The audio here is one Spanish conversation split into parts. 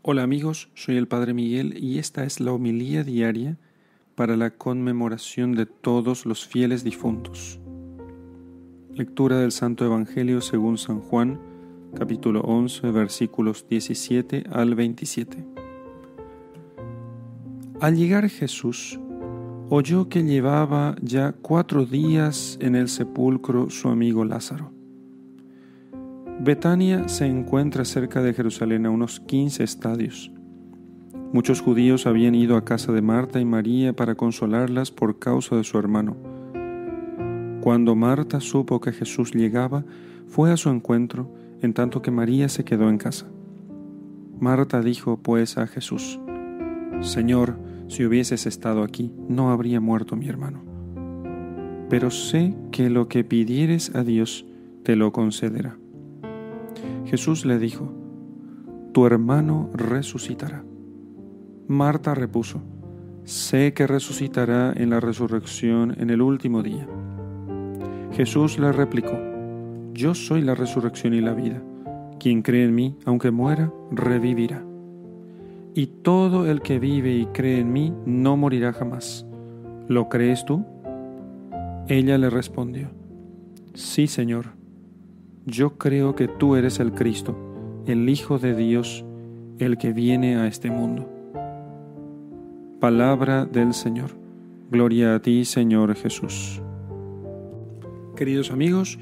Hola amigos, soy el Padre Miguel y esta es la homilía diaria para la conmemoración de todos los fieles difuntos. Lectura del Santo Evangelio según San Juan, capítulo 11, versículos 17 al 27. Al llegar Jesús, oyó que llevaba ya cuatro días en el sepulcro su amigo Lázaro. Betania se encuentra cerca de Jerusalén a unos 15 estadios. Muchos judíos habían ido a casa de Marta y María para consolarlas por causa de su hermano. Cuando Marta supo que Jesús llegaba, fue a su encuentro, en tanto que María se quedó en casa. Marta dijo pues a Jesús, Señor, si hubieses estado aquí, no habría muerto mi hermano. Pero sé que lo que pidieres a Dios te lo concederá. Jesús le dijo, Tu hermano resucitará. Marta repuso, Sé que resucitará en la resurrección en el último día. Jesús le replicó, Yo soy la resurrección y la vida. Quien cree en mí, aunque muera, revivirá. Y todo el que vive y cree en mí no morirá jamás. ¿Lo crees tú? Ella le respondió, Sí, Señor yo creo que tú eres el Cristo, el Hijo de Dios, el que viene a este mundo. Palabra del Señor. Gloria a ti, Señor Jesús. Queridos amigos,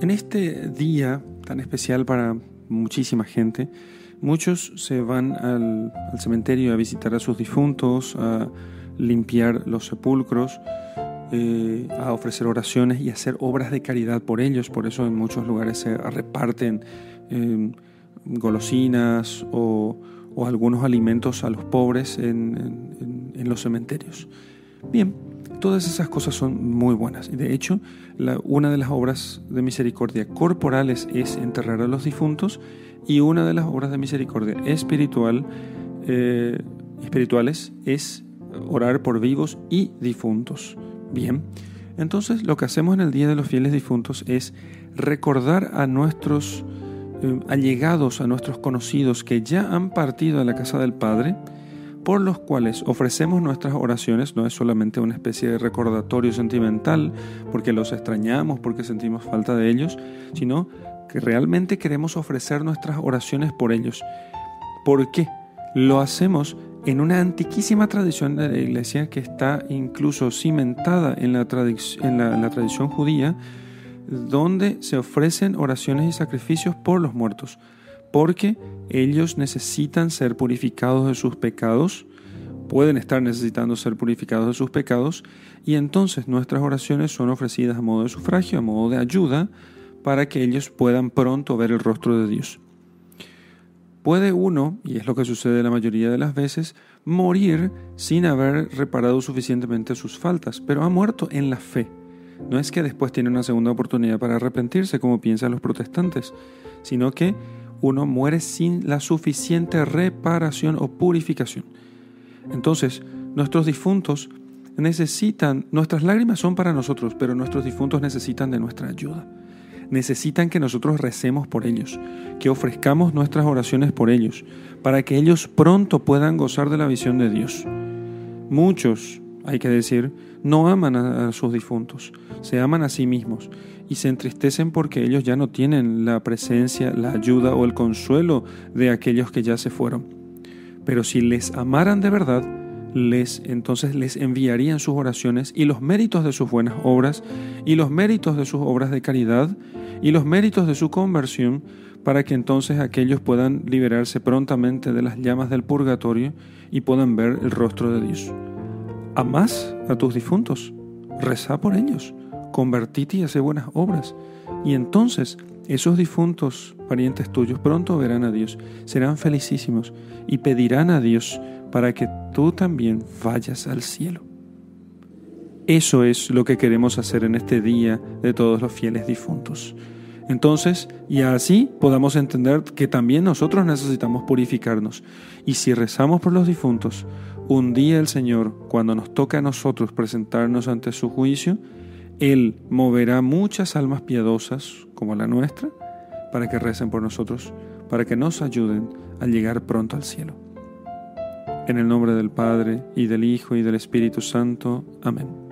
en este día tan especial para muchísima gente, muchos se van al, cementerio a visitar a sus difuntos, a limpiar los sepulcros, eh, a ofrecer oraciones y hacer obras de caridad por ellos. Por eso en muchos lugares se reparten eh, golosinas o, algunos alimentos a los pobres en, los cementerios. Bien, todas esas cosas son muy buenas. Y de hecho, una de las obras de misericordia corporales es enterrar a los difuntos y una de las obras de misericordia espiritual, eh, espirituales es orar por vivos y difuntos. Bien, entonces lo que hacemos en el Día de los Fieles Difuntos es recordar a nuestros eh, allegados, a nuestros conocidos que ya han partido a la casa del Padre, por los cuales ofrecemos nuestras oraciones, no es solamente una especie de recordatorio sentimental, porque los extrañamos, porque sentimos falta de ellos, sino que realmente queremos ofrecer nuestras oraciones por ellos. ¿Por qué? Lo hacemos en una antiquísima tradición de la iglesia que está incluso cimentada en la, tradición judía, donde se ofrecen oraciones y sacrificios por los muertos, porque ellos necesitan ser purificados de sus pecados, pueden estar necesitando ser purificados de sus pecados, y entonces nuestras oraciones son ofrecidas a modo de sufragio, a modo de ayuda, para que ellos puedan pronto ver el rostro de Dios. Puede uno, y es lo que sucede la mayoría de las veces, morir sin haber reparado suficientemente sus faltas, pero ha muerto en la fe. No es que después tiene una segunda oportunidad para arrepentirse, como piensan los protestantes, sino que uno muere sin la suficiente reparación o purificación. Entonces, nuestros difuntos necesitan, nuestras lágrimas son para nosotros, pero nuestros difuntos necesitan de nuestra ayuda necesitan que nosotros recemos por ellos, que ofrezcamos nuestras oraciones por ellos, para que ellos pronto puedan gozar de la visión de Dios. Muchos, hay que decir, no aman a, sus difuntos, se aman a sí mismos y se entristecen porque ellos ya no tienen la presencia, la ayuda o el consuelo de aquellos que ya se fueron. Pero si les amaran de verdad, les entonces les enviarían sus oraciones y los méritos de sus buenas obras y los méritos de sus obras de caridad y los méritos de su conversión para que entonces aquellos puedan liberarse prontamente de las llamas del purgatorio y puedan ver el rostro de Dios. Amás a tus difuntos, reza por ellos, convertite y hace buenas obras, y entonces esos difuntos parientes tuyos pronto verán a Dios, serán felicísimos y pedirán a Dios para que tú también vayas al cielo. Eso es lo que queremos hacer en este día de todos los fieles difuntos. Entonces, y así podamos entender que también nosotros necesitamos purificarnos. Y si rezamos por los difuntos, un día el Señor, cuando nos toca a nosotros presentarnos ante su juicio, Él moverá muchas almas piadosas como la nuestra para que recen por nosotros, para que nos ayuden al llegar pronto al cielo. En el nombre del Padre, y del Hijo, y del Espíritu Santo. Amén.